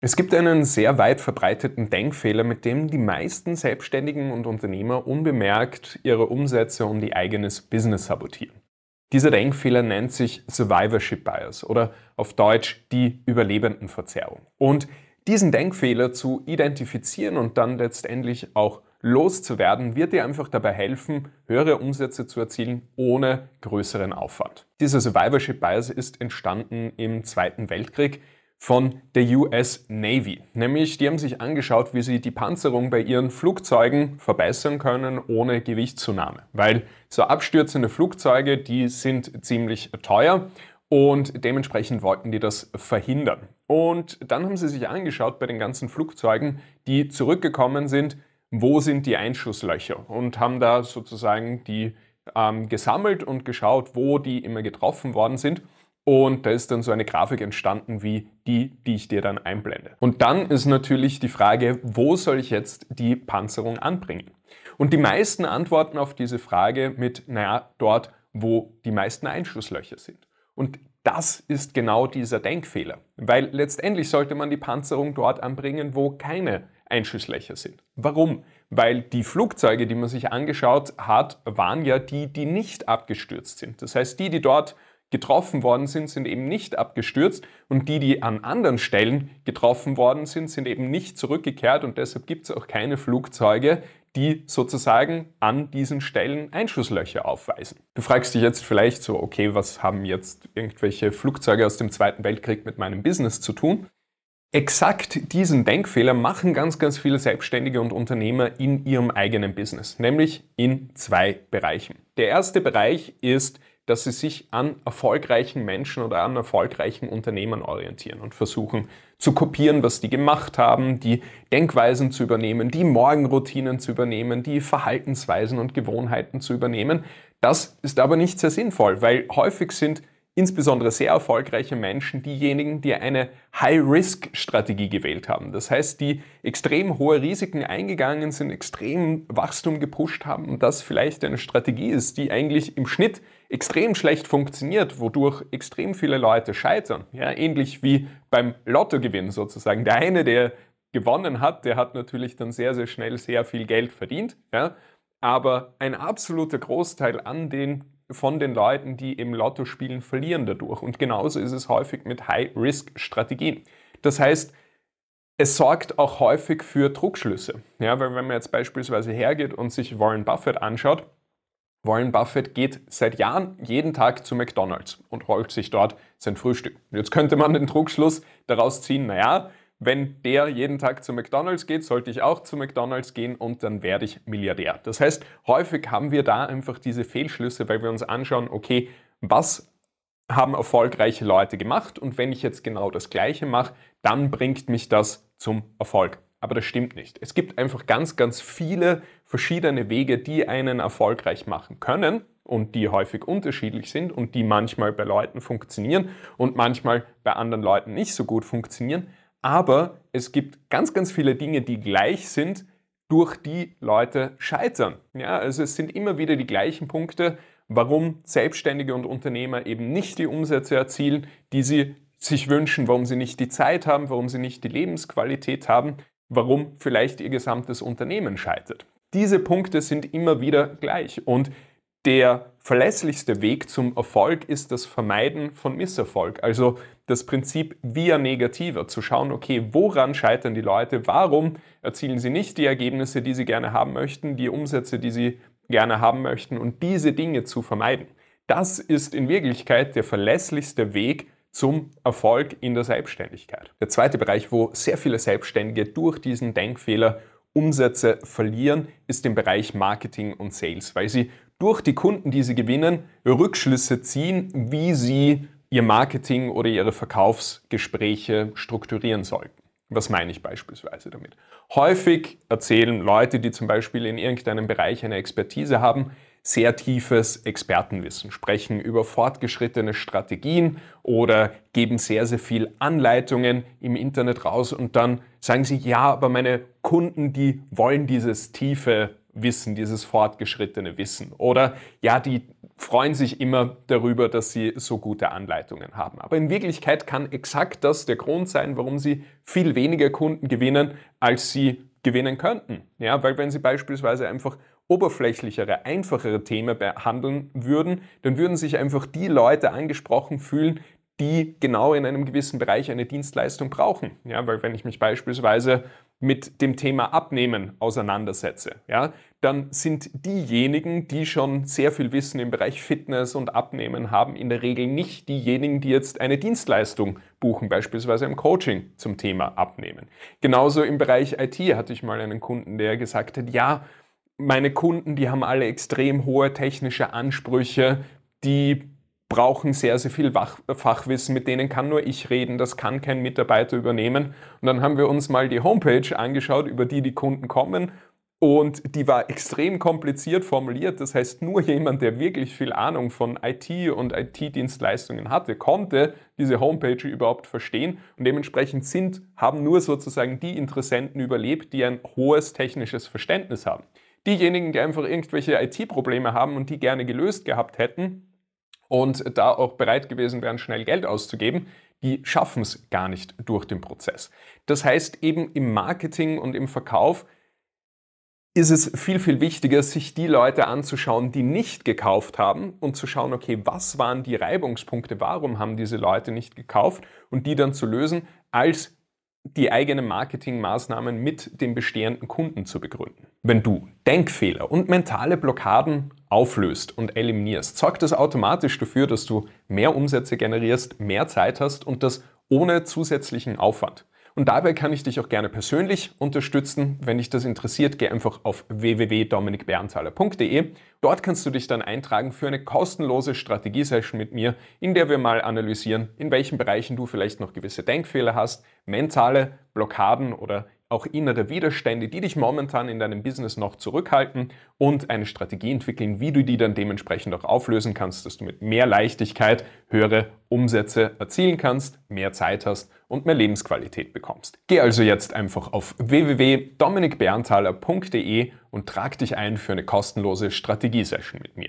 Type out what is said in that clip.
Es gibt einen sehr weit verbreiteten Denkfehler, mit dem die meisten Selbstständigen und Unternehmer unbemerkt ihre Umsätze und ihr eigenes Business sabotieren. Dieser Denkfehler nennt sich Survivorship Bias oder auf Deutsch die Überlebendenverzerrung. Und diesen Denkfehler zu identifizieren und dann letztendlich auch loszuwerden, wird dir einfach dabei helfen, höhere Umsätze zu erzielen ohne größeren Aufwand. Dieser Survivorship Bias ist entstanden im Zweiten Weltkrieg von der US Navy. Nämlich, die haben sich angeschaut, wie sie die Panzerung bei ihren Flugzeugen verbessern können ohne Gewichtszunahme. Weil so abstürzende Flugzeuge, die sind ziemlich teuer und dementsprechend wollten die das verhindern. Und dann haben sie sich angeschaut bei den ganzen Flugzeugen, die zurückgekommen sind, wo sind die Einschusslöcher und haben da sozusagen die ähm, gesammelt und geschaut, wo die immer getroffen worden sind und da ist dann so eine Grafik entstanden wie die, die ich dir dann einblende. Und dann ist natürlich die Frage, wo soll ich jetzt die Panzerung anbringen? Und die meisten antworten auf diese Frage mit, naja, dort, wo die meisten Einschusslöcher sind. Und das ist genau dieser Denkfehler, weil letztendlich sollte man die Panzerung dort anbringen, wo keine Einschusslöcher sind. Warum? Weil die Flugzeuge, die man sich angeschaut hat, waren ja die, die nicht abgestürzt sind. Das heißt, die, die dort getroffen worden sind, sind eben nicht abgestürzt und die, die an anderen Stellen getroffen worden sind, sind eben nicht zurückgekehrt und deshalb gibt es auch keine Flugzeuge, die sozusagen an diesen Stellen Einschusslöcher aufweisen. Du fragst dich jetzt vielleicht so, okay, was haben jetzt irgendwelche Flugzeuge aus dem Zweiten Weltkrieg mit meinem Business zu tun? Exakt diesen Denkfehler machen ganz, ganz viele Selbstständige und Unternehmer in ihrem eigenen Business, nämlich in zwei Bereichen. Der erste Bereich ist dass sie sich an erfolgreichen Menschen oder an erfolgreichen Unternehmern orientieren und versuchen zu kopieren, was die gemacht haben, die Denkweisen zu übernehmen, die Morgenroutinen zu übernehmen, die Verhaltensweisen und Gewohnheiten zu übernehmen. Das ist aber nicht sehr sinnvoll, weil häufig sind insbesondere sehr erfolgreiche Menschen diejenigen, die eine High-Risk-Strategie gewählt haben. Das heißt, die extrem hohe Risiken eingegangen sind, extrem Wachstum gepusht haben und das vielleicht eine Strategie ist, die eigentlich im Schnitt extrem schlecht funktioniert, wodurch extrem viele Leute scheitern. Ja, ähnlich wie beim Lottogewinn sozusagen. Der eine, der gewonnen hat, der hat natürlich dann sehr, sehr schnell sehr viel Geld verdient. Ja, aber ein absoluter Großteil an den von den Leuten, die im Lotto spielen, verlieren dadurch. Und genauso ist es häufig mit High-Risk-Strategien. Das heißt, es sorgt auch häufig für Druckschlüsse. Ja, weil wenn man jetzt beispielsweise hergeht und sich Warren Buffett anschaut, Warren Buffett geht seit Jahren jeden Tag zu McDonald's und holt sich dort sein Frühstück. Jetzt könnte man den Druckschluss daraus ziehen, naja, wenn der jeden Tag zu McDonald's geht, sollte ich auch zu McDonald's gehen und dann werde ich Milliardär. Das heißt, häufig haben wir da einfach diese Fehlschlüsse, weil wir uns anschauen, okay, was haben erfolgreiche Leute gemacht und wenn ich jetzt genau das Gleiche mache, dann bringt mich das zum Erfolg. Aber das stimmt nicht. Es gibt einfach ganz, ganz viele verschiedene Wege, die einen erfolgreich machen können und die häufig unterschiedlich sind und die manchmal bei Leuten funktionieren und manchmal bei anderen Leuten nicht so gut funktionieren aber es gibt ganz, ganz viele Dinge, die gleich sind, durch die Leute scheitern. Ja, also es sind immer wieder die gleichen Punkte, warum Selbstständige und Unternehmer eben nicht die Umsätze erzielen, die sie sich wünschen, warum sie nicht die Zeit haben, warum sie nicht die Lebensqualität haben, warum vielleicht ihr gesamtes Unternehmen scheitert. Diese Punkte sind immer wieder gleich und der verlässlichste Weg zum Erfolg ist das Vermeiden von Misserfolg. Also das Prinzip via negativer, zu schauen, okay, woran scheitern die Leute, warum erzielen sie nicht die Ergebnisse, die sie gerne haben möchten, die Umsätze, die sie gerne haben möchten und diese Dinge zu vermeiden. Das ist in Wirklichkeit der verlässlichste Weg zum Erfolg in der Selbstständigkeit. Der zweite Bereich, wo sehr viele Selbstständige durch diesen Denkfehler Umsätze verlieren, ist im Bereich Marketing und Sales, weil sie durch die Kunden, die sie gewinnen, Rückschlüsse ziehen, wie sie ihr Marketing oder ihre Verkaufsgespräche strukturieren sollten. Was meine ich beispielsweise damit? Häufig erzählen Leute, die zum Beispiel in irgendeinem Bereich eine Expertise haben, sehr tiefes Expertenwissen, sprechen über fortgeschrittene Strategien oder geben sehr, sehr viel Anleitungen im Internet raus und dann sagen sie, ja, aber meine Kunden, die wollen dieses tiefe Wissen, dieses fortgeschrittene Wissen. Oder ja, die freuen sich immer darüber, dass sie so gute Anleitungen haben. Aber in Wirklichkeit kann exakt das der Grund sein, warum sie viel weniger Kunden gewinnen, als sie gewinnen könnten. Ja, weil wenn sie beispielsweise einfach oberflächlichere, einfachere Themen behandeln würden, dann würden sich einfach die Leute angesprochen fühlen, die genau in einem gewissen Bereich eine Dienstleistung brauchen. Ja, weil wenn ich mich beispielsweise mit dem Thema Abnehmen auseinandersetze, ja, dann sind diejenigen, die schon sehr viel Wissen im Bereich Fitness und Abnehmen haben, in der Regel nicht diejenigen, die jetzt eine Dienstleistung buchen, beispielsweise im Coaching zum Thema Abnehmen. Genauso im Bereich IT hatte ich mal einen Kunden, der gesagt hat, ja, meine Kunden, die haben alle extrem hohe technische Ansprüche, die brauchen sehr, sehr viel Fachwissen, mit denen kann nur ich reden, das kann kein Mitarbeiter übernehmen. Und dann haben wir uns mal die Homepage angeschaut, über die die Kunden kommen. Und die war extrem kompliziert formuliert. Das heißt, nur jemand, der wirklich viel Ahnung von IT und IT-Dienstleistungen hatte, konnte diese Homepage überhaupt verstehen. Und dementsprechend sind, haben nur sozusagen die Interessenten überlebt, die ein hohes technisches Verständnis haben. Diejenigen, die einfach irgendwelche IT-Probleme haben und die gerne gelöst gehabt hätten, und da auch bereit gewesen wären, schnell Geld auszugeben, die schaffen es gar nicht durch den Prozess. Das heißt, eben im Marketing und im Verkauf ist es viel, viel wichtiger, sich die Leute anzuschauen, die nicht gekauft haben und zu schauen, okay, was waren die Reibungspunkte, warum haben diese Leute nicht gekauft und die dann zu lösen, als die eigenen Marketingmaßnahmen mit dem bestehenden Kunden zu begründen. Wenn du Denkfehler und mentale Blockaden auflöst und eliminierst, sorgt das automatisch dafür, dass du mehr Umsätze generierst, mehr Zeit hast und das ohne zusätzlichen Aufwand. Und dabei kann ich dich auch gerne persönlich unterstützen. Wenn dich das interessiert, geh einfach auf www.dominikberntaler.de. Dort kannst du dich dann eintragen für eine kostenlose Strategiesession mit mir, in der wir mal analysieren, in welchen Bereichen du vielleicht noch gewisse Denkfehler hast, mentale Blockaden oder auch innere Widerstände, die dich momentan in deinem Business noch zurückhalten und eine Strategie entwickeln, wie du die dann dementsprechend auch auflösen kannst, dass du mit mehr Leichtigkeit höhere Umsätze erzielen kannst, mehr Zeit hast und mehr Lebensqualität bekommst. Geh also jetzt einfach auf www.dominikberntaler.de und trag dich ein für eine kostenlose Strategiesession mit mir.